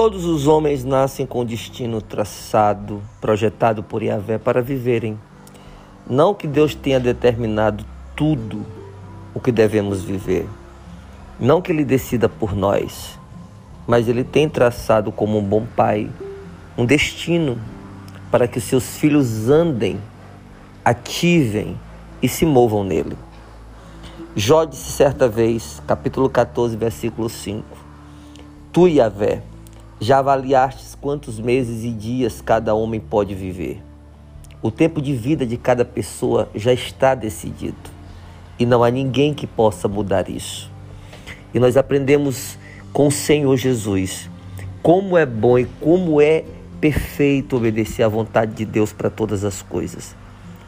Todos os homens nascem com destino traçado, projetado por Yahvé para viverem. Não que Deus tenha determinado tudo o que devemos viver. Não que Ele decida por nós, mas Ele tem traçado como um bom pai um destino para que seus filhos andem, ativem e se movam nele. Jó disse certa vez, capítulo 14, versículo 5: Tu, Yahvé, já avaliastes quantos meses e dias cada homem pode viver. O tempo de vida de cada pessoa já está decidido e não há ninguém que possa mudar isso. E nós aprendemos com o Senhor Jesus como é bom e como é perfeito obedecer à vontade de Deus para todas as coisas.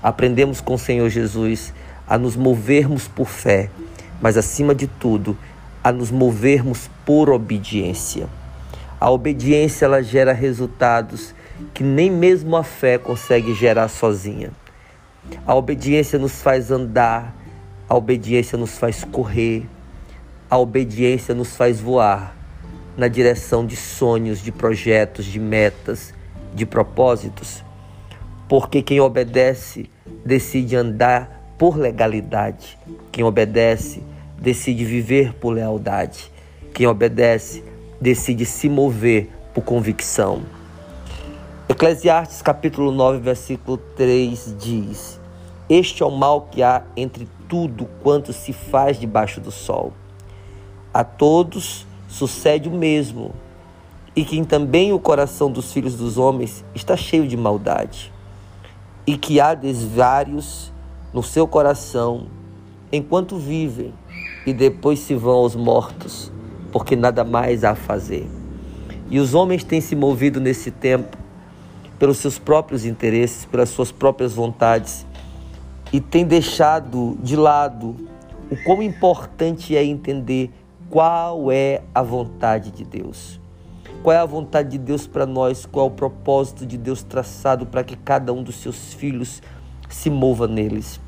Aprendemos com o Senhor Jesus a nos movermos por fé, mas acima de tudo, a nos movermos por obediência. A obediência ela gera resultados que nem mesmo a fé consegue gerar sozinha. A obediência nos faz andar, a obediência nos faz correr, a obediência nos faz voar na direção de sonhos, de projetos, de metas, de propósitos. Porque quem obedece decide andar por legalidade. Quem obedece decide viver por lealdade. Quem obedece decide se mover por convicção. Eclesiastes capítulo 9, versículo 3 diz: Este é o mal que há entre tudo quanto se faz debaixo do sol. A todos sucede o mesmo, e que também o coração dos filhos dos homens está cheio de maldade, e que há desvários no seu coração enquanto vivem e depois se vão aos mortos porque nada mais há a fazer. E os homens têm se movido nesse tempo pelos seus próprios interesses, pelas suas próprias vontades e têm deixado de lado o quão importante é entender qual é a vontade de Deus. Qual é a vontade de Deus para nós? Qual é o propósito de Deus traçado para que cada um dos seus filhos se mova neles?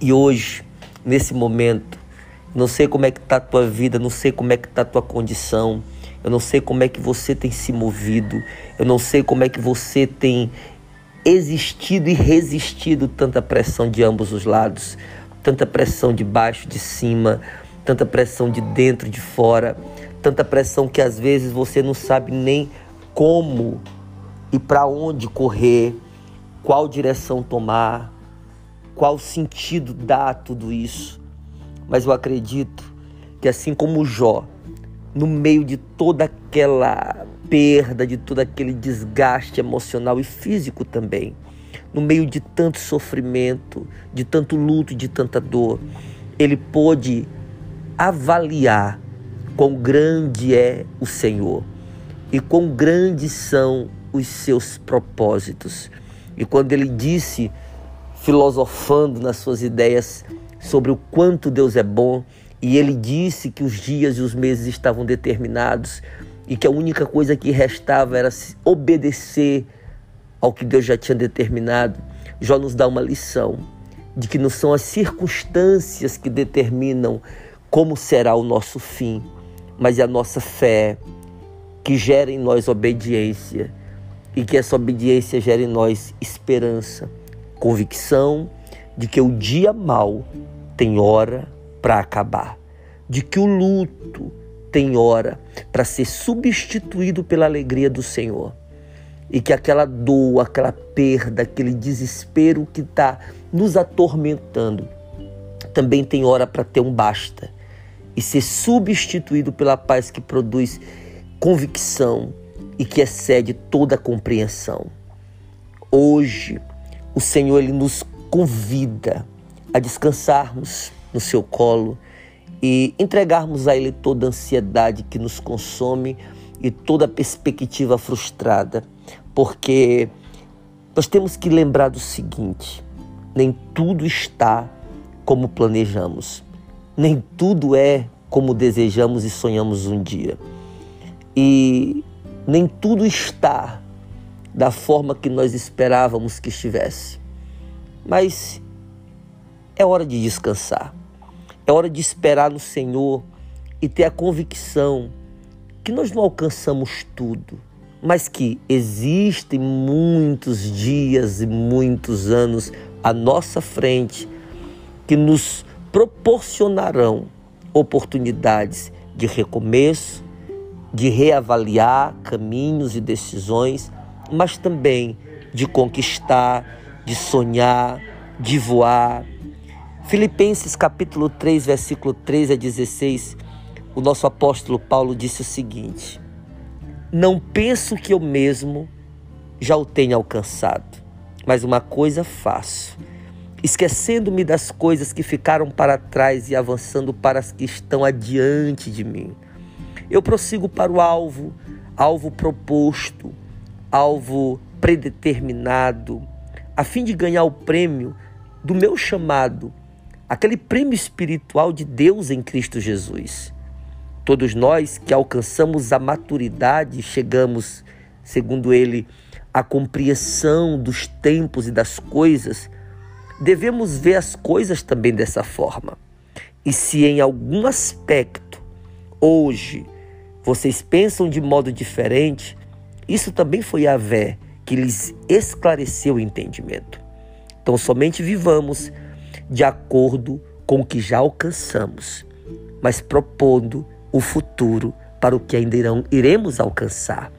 E hoje, nesse momento, não sei como é que está a tua vida, não sei como é que está a tua condição. Eu não sei como é que você tem se movido. Eu não sei como é que você tem existido e resistido tanta pressão de ambos os lados, tanta pressão de baixo, de cima, tanta pressão de dentro, de fora, tanta pressão que às vezes você não sabe nem como e para onde correr, qual direção tomar, qual sentido dar a tudo isso. Mas eu acredito que assim como Jó, no meio de toda aquela perda, de todo aquele desgaste emocional e físico também, no meio de tanto sofrimento, de tanto luto, de tanta dor, ele pôde avaliar quão grande é o Senhor e quão grandes são os seus propósitos. E quando ele disse, filosofando nas suas ideias, sobre o quanto Deus é bom e ele disse que os dias e os meses estavam determinados e que a única coisa que restava era obedecer ao que Deus já tinha determinado. Jó nos dá uma lição de que não são as circunstâncias que determinam como será o nosso fim, mas é a nossa fé que gera em nós obediência e que essa obediência gera em nós esperança, convicção de que o dia mau tem hora para acabar, de que o luto tem hora para ser substituído pela alegria do Senhor. E que aquela dor, aquela perda, aquele desespero que está nos atormentando, também tem hora para ter um basta e ser substituído pela paz que produz convicção e que excede toda compreensão. Hoje, o Senhor ele nos convida a descansarmos no seu colo e entregarmos a Ele toda a ansiedade que nos consome e toda a perspectiva frustrada, porque nós temos que lembrar do seguinte: nem tudo está como planejamos, nem tudo é como desejamos e sonhamos um dia, e nem tudo está da forma que nós esperávamos que estivesse. Mas é hora de descansar. É hora de esperar no Senhor e ter a convicção que nós não alcançamos tudo, mas que existem muitos dias e muitos anos à nossa frente que nos proporcionarão oportunidades de recomeço, de reavaliar caminhos e decisões, mas também de conquistar, de sonhar, de voar. Filipenses capítulo 3, versículo 3 a 16, o nosso apóstolo Paulo disse o seguinte: Não penso que eu mesmo já o tenha alcançado, mas uma coisa faço esquecendo-me das coisas que ficaram para trás e avançando para as que estão adiante de mim. Eu prossigo para o alvo, alvo proposto, alvo predeterminado, a fim de ganhar o prêmio do meu chamado, aquele prêmio espiritual de Deus em Cristo Jesus. Todos nós que alcançamos a maturidade, chegamos, segundo ele, à compreensão dos tempos e das coisas, devemos ver as coisas também dessa forma. E se em algum aspecto hoje vocês pensam de modo diferente, isso também foi a Vé que lhes esclareceu o entendimento. Então somente vivamos de acordo com o que já alcançamos, mas propondo o futuro para o que ainda irão, iremos alcançar.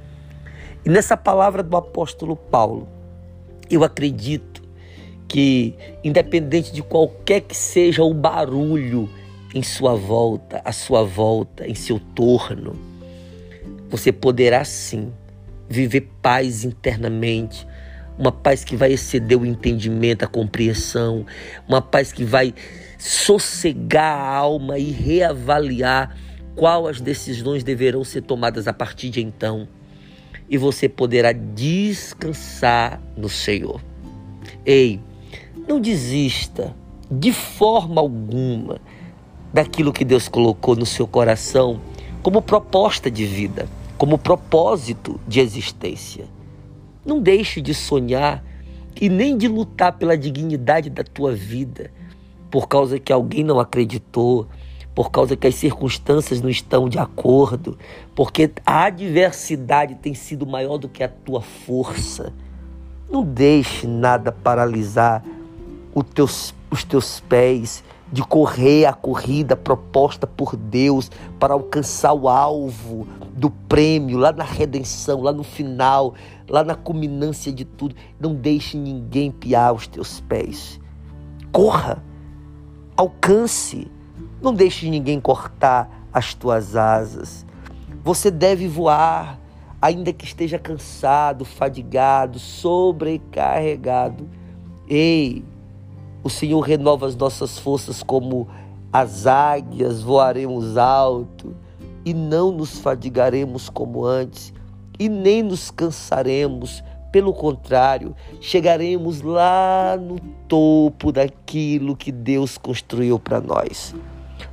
E nessa palavra do apóstolo Paulo, eu acredito que, independente de qualquer que seja o barulho em sua volta, à sua volta, em seu torno, você poderá sim viver paz internamente, uma paz que vai exceder o entendimento, a compreensão, uma paz que vai sossegar a alma e reavaliar qual as decisões deverão ser tomadas a partir de então. E você poderá descansar no Senhor. Ei, não desista de forma alguma daquilo que Deus colocou no seu coração como proposta de vida, como propósito de existência. Não deixe de sonhar e nem de lutar pela dignidade da tua vida por causa que alguém não acreditou, por causa que as circunstâncias não estão de acordo, porque a adversidade tem sido maior do que a tua força. Não deixe nada paralisar teus, os teus pés, de correr a corrida proposta por Deus para alcançar o alvo do prêmio lá na redenção, lá no final, lá na culminância de tudo. Não deixe ninguém piar os teus pés. Corra, alcance, não deixe ninguém cortar as tuas asas. Você deve voar, ainda que esteja cansado, fadigado, sobrecarregado. Ei, o Senhor renova as nossas forças como as águias, voaremos alto e não nos fadigaremos como antes e nem nos cansaremos. Pelo contrário, chegaremos lá no topo daquilo que Deus construiu para nós.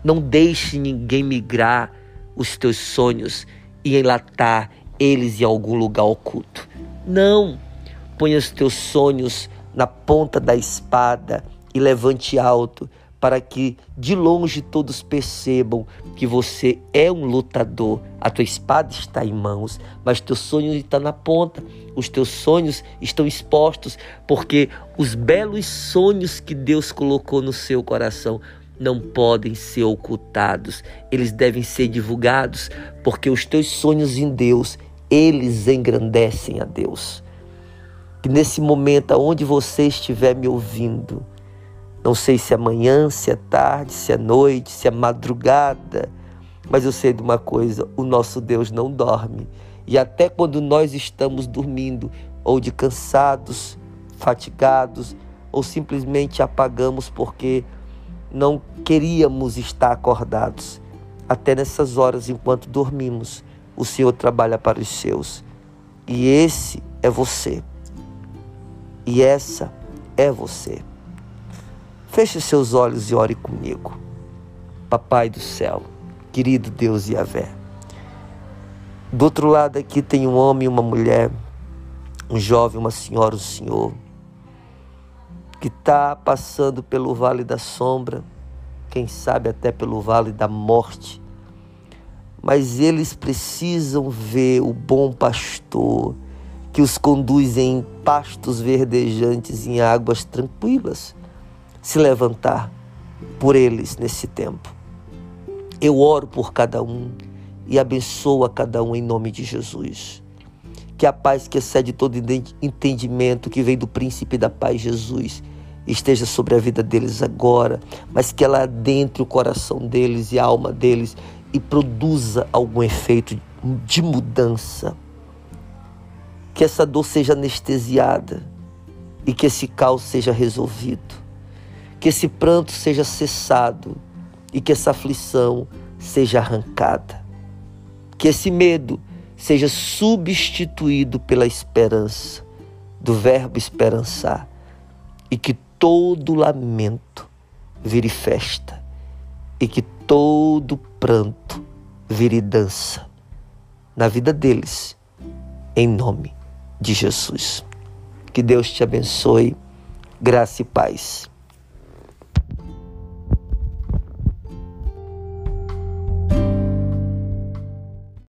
Não deixe ninguém migrar os teus sonhos e enlatar eles em algum lugar oculto. Não, ponha os teus sonhos na ponta da espada e levante alto, para que de longe todos percebam que você é um lutador. A tua espada está em mãos, mas teu sonho está na ponta. Os teus sonhos estão expostos, porque os belos sonhos que Deus colocou no seu coração não podem ser ocultados. Eles devem ser divulgados, porque os teus sonhos em Deus, eles engrandecem a Deus. Que nesse momento, aonde você estiver me ouvindo, não sei se é manhã, se é tarde, se é noite, se é madrugada, mas eu sei de uma coisa: o nosso Deus não dorme. E até quando nós estamos dormindo, ou de cansados, fatigados, ou simplesmente apagamos porque não queríamos estar acordados, até nessas horas enquanto dormimos, o Senhor trabalha para os seus. E esse é você. E essa é você. Feche seus olhos e ore comigo. Papai do céu, querido Deus Yahvé. Do outro lado aqui tem um homem e uma mulher, um jovem, uma senhora, um senhor, que está passando pelo vale da sombra, quem sabe até pelo vale da morte, mas eles precisam ver o bom pastor que os conduz em pastos verdejantes, em águas tranquilas, se levantar por eles nesse tempo. Eu oro por cada um e abençoo a cada um em nome de Jesus. Que a paz que excede todo entendimento, que vem do príncipe da paz, Jesus, esteja sobre a vida deles agora, mas que ela adentre o coração deles e a alma deles e produza algum efeito de mudança. Que essa dor seja anestesiada e que esse caos seja resolvido. Que esse pranto seja cessado e que essa aflição seja arrancada. Que esse medo seja substituído pela esperança, do verbo esperançar, e que todo lamento vire festa, e que todo pranto vire dança na vida deles, em nome de Jesus. Que Deus te abençoe, graça e paz.